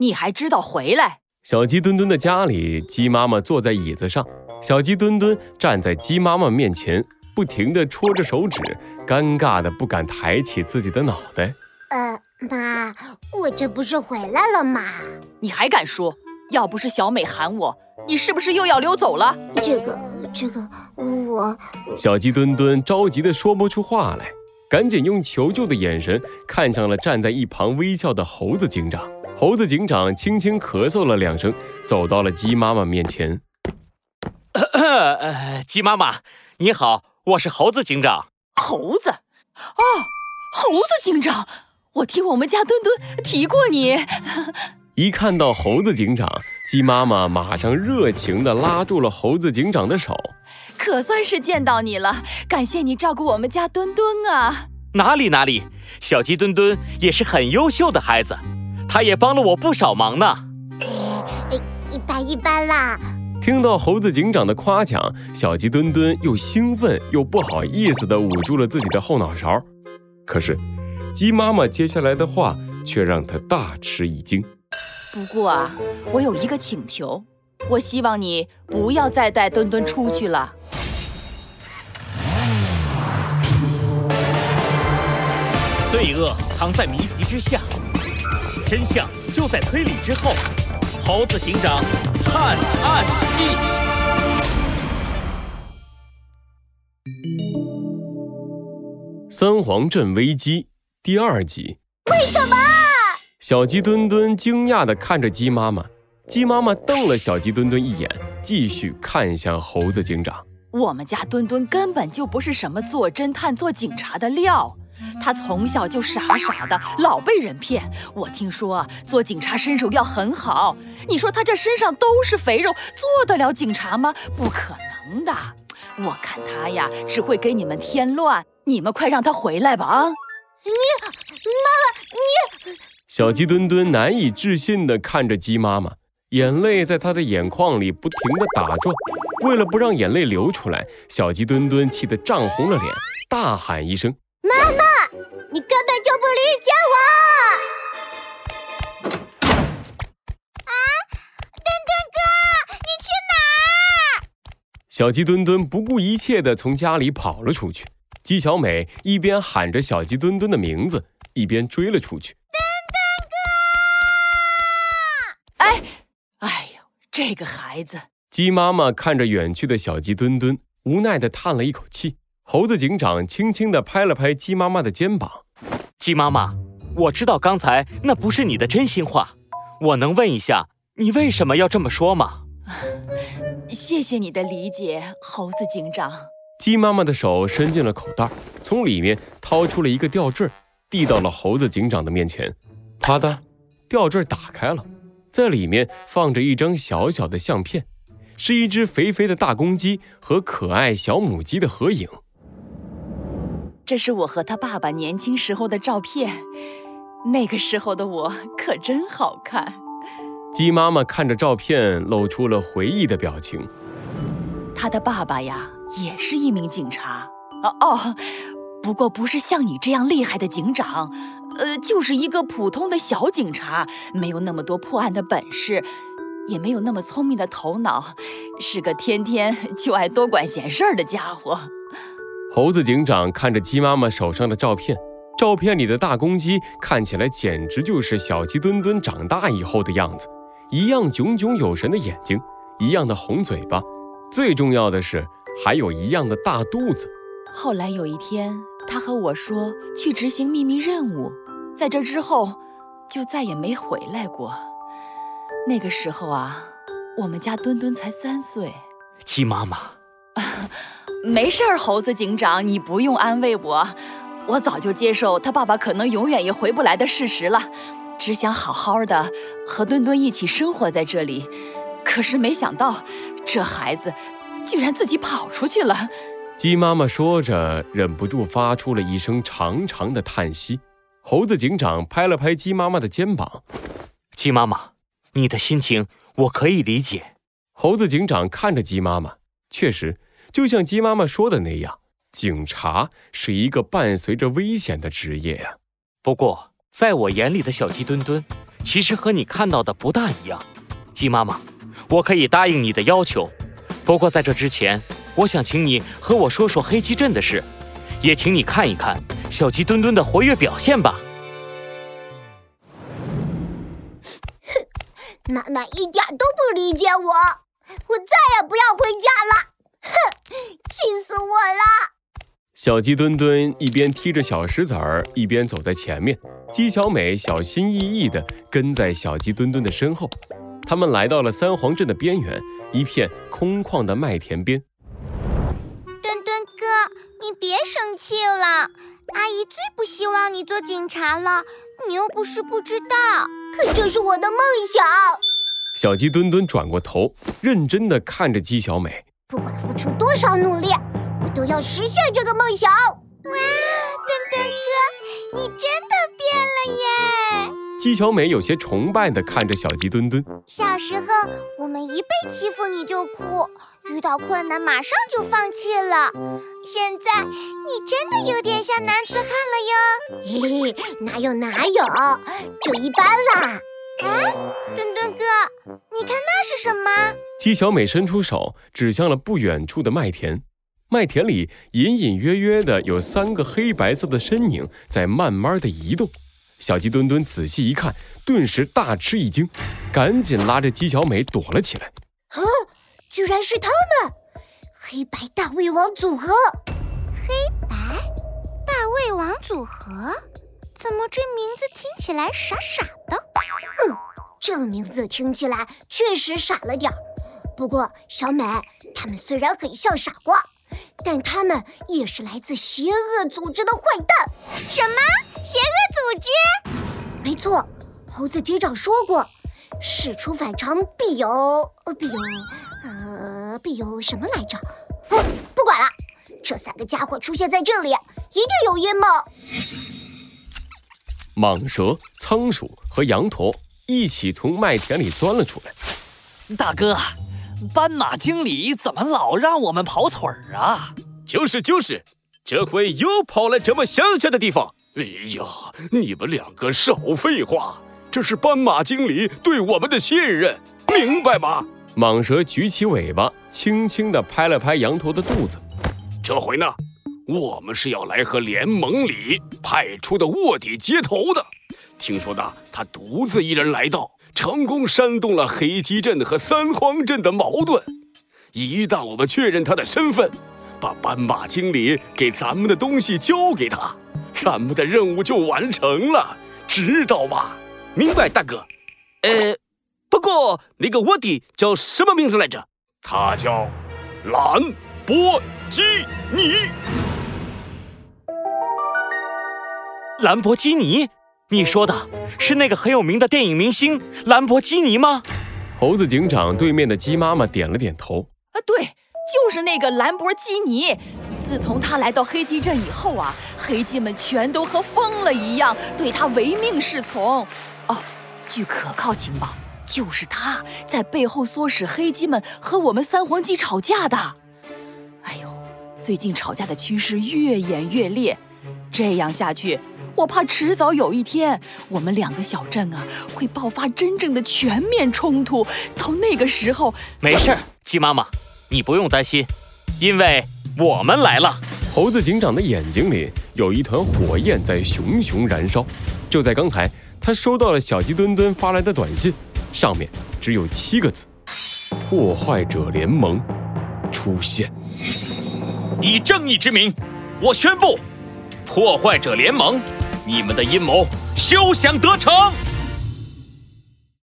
你还知道回来？小鸡墩墩的家里，鸡妈妈坐在椅子上，小鸡墩墩站在鸡妈妈面前，不停地戳着手指，尴尬的不敢抬起自己的脑袋。呃，妈，我这不是回来了吗？你还敢说？要不是小美喊我，你是不是又要溜走了？这个，这个，我……小鸡墩墩着急的说不出话来，赶紧用求救的眼神看向了站在一旁微笑的猴子警长。猴子警长轻轻咳嗽了两声，走到了鸡妈妈面前。呃，鸡妈妈，你好，我是猴子警长。猴子？哦，猴子警长，我听我们家墩墩提过你。一看到猴子警长，鸡妈妈马上热情地拉住了猴子警长的手。可算是见到你了，感谢你照顾我们家墩墩啊！哪里哪里，小鸡墩墩也是很优秀的孩子，他也帮了我不少忙呢。一般一般啦。听到猴子警长的夸奖，小鸡墩墩又兴奋又不好意思地捂住了自己的后脑勺。可是，鸡妈妈接下来的话却让他大吃一惊。不过啊，我有一个请求，我希望你不要再带墩墩出去了。罪恶藏在谜题之下，真相就在推理之后。猴子警长探案记：三皇镇危机第二集。为什么？小鸡墩墩惊讶地看着鸡妈妈，鸡妈妈瞪了小鸡墩墩一眼，继续看向猴子警长。我们家墩墩根本就不是什么做侦探、做警察的料，他从小就傻傻的，老被人骗。我听说啊，做警察身手要很好。你说他这身上都是肥肉，做得了警察吗？不可能的。我看他呀，只会给你们添乱。你们快让他回来吧！啊，你，妈妈，你。小鸡墩墩难以置信地看着鸡妈妈，眼泪在他的眼眶里不停地打转。为了不让眼泪流出来，小鸡墩墩气得涨红了脸，大喊一声：“妈妈，你根本就不理解我！”啊，墩墩哥，你去哪儿？小鸡墩墩不顾一切地从家里跑了出去。鸡小美一边喊着小鸡墩墩的名字，一边追了出去。墩墩哥！哎，哎呦这个孩子，鸡妈妈看着远去的小鸡墩墩，无奈的叹了一口气。猴子警长轻轻的拍了拍鸡妈妈的肩膀：“鸡妈妈，我知道刚才那不是你的真心话，我能问一下，你为什么要这么说吗？” 谢谢你的理解，猴子警长。鸡妈妈的手伸进了口袋，从里面掏出了一个吊坠，递到了猴子警长的面前。啪嗒，吊坠打开了。在里面放着一张小小的相片，是一只肥肥的大公鸡和可爱小母鸡的合影。这是我和他爸爸年轻时候的照片，那个时候的我可真好看。鸡妈妈看着照片，露出了回忆的表情。他的爸爸呀，也是一名警察。哦哦，不过不是像你这样厉害的警长。呃，就是一个普通的小警察，没有那么多破案的本事，也没有那么聪明的头脑，是个天天就爱多管闲事儿的家伙。猴子警长看着鸡妈妈手上的照片，照片里的大公鸡看起来简直就是小鸡墩墩长大以后的样子，一样炯炯有神的眼睛，一样的红嘴巴，最重要的是还有一样的大肚子。后来有一天，他和我说去执行秘密任务。在这之后，就再也没回来过。那个时候啊，我们家墩墩才三岁。鸡妈妈，没事儿，猴子警长，你不用安慰我。我早就接受他爸爸可能永远也回不来的事实了，只想好好的和墩墩一起生活在这里。可是没想到，这孩子居然自己跑出去了。鸡妈妈说着，忍不住发出了一声长长的叹息。猴子警长拍了拍鸡妈妈的肩膀：“鸡妈妈，你的心情我可以理解。”猴子警长看着鸡妈妈，确实，就像鸡妈妈说的那样，警察是一个伴随着危险的职业呀。不过，在我眼里的小鸡墩墩，其实和你看到的不大一样。鸡妈妈，我可以答应你的要求，不过在这之前，我想请你和我说说黑鸡镇的事，也请你看一看小鸡墩墩的活跃表现吧。哼妈妈一点都不理解我，我再也不要回家了。哼，气死我了！小鸡墩墩一边踢着小石子儿，一边走在前面。鸡小美小心翼翼地跟在小鸡墩墩的身后。他们来到了三皇镇的边缘，一片空旷的麦田边。墩墩哥，你别生气了，阿姨最不希望你做警察了。你又不是不知道，可这是我的梦想。小鸡墩墩转过头，认真地看着鸡小美。不管付出多少努力，我都要实现这个梦想。哇，墩墩哥，你真的变了耶！姬小美有些崇拜地看着小鸡墩墩。小时候，我们一被欺负你就哭，遇到困难马上就放弃了。现在，你真的有点像男子汉了哟。嘿嘿，哪有哪有，就一般啦。哎，墩墩哥，你看那是什么？姬小美伸出手指向了不远处的麦田，麦田里隐隐约约的有三个黑白色的身影在慢慢的移动。小鸡墩墩仔细一看，顿时大吃一惊，赶紧拉着姬小美躲了起来。啊，居然是他们！黑白大胃王组合，黑白大胃王组合。怎么这名字听起来傻傻的？嗯，这名字听起来确实傻了点儿。不过小美，他们虽然很像傻瓜，但他们也是来自邪恶组织的坏蛋。什么邪恶组织？没错，猴子警长说过，事出反常必有呃必有呃必有什么来着？哼不管了，这三个家伙出现在这里，一定有阴谋。蟒蛇、仓鼠和羊驼一起从麦田里钻了出来。大哥，斑马经理怎么老让我们跑腿儿啊？就是就是，这回又跑来这么乡下的地方。哎呀，你们两个少废话，这是斑马经理对我们的信任，明白吗？蟒蛇举起尾巴，轻轻地拍了拍羊驼的肚子。这回呢？我们是要来和联盟里派出的卧底接头的。听说呢，他独自一人来到，成功煽动了黑鸡镇和三荒镇的矛盾。一旦我们确认他的身份，把斑马经理给咱们的东西交给他，咱们的任务就完成了，知道吗？明白，大哥。呃，不过那个卧底叫什么名字来着？他叫兰博基尼。兰博基尼，你说的是那个很有名的电影明星兰博基尼吗？猴子警长对面的鸡妈妈点了点头。啊，对，就是那个兰博基尼。自从他来到黑鸡镇以后啊，黑鸡们全都和疯了一样，对他唯命是从。哦，据可靠情报，就是他在背后唆使黑鸡们和我们三黄鸡吵架的。哎呦，最近吵架的趋势越演越烈，这样下去。我怕迟早有一天，我们两个小镇啊会爆发真正的全面冲突。到那个时候，没事儿，鸡妈妈，你不用担心，因为我们来了。猴子警长的眼睛里有一团火焰在熊熊燃烧。就在刚才，他收到了小鸡墩墩发来的短信，上面只有七个字：破坏者联盟出现。以正义之名，我宣布，破坏者联盟。你们的阴谋休想得逞！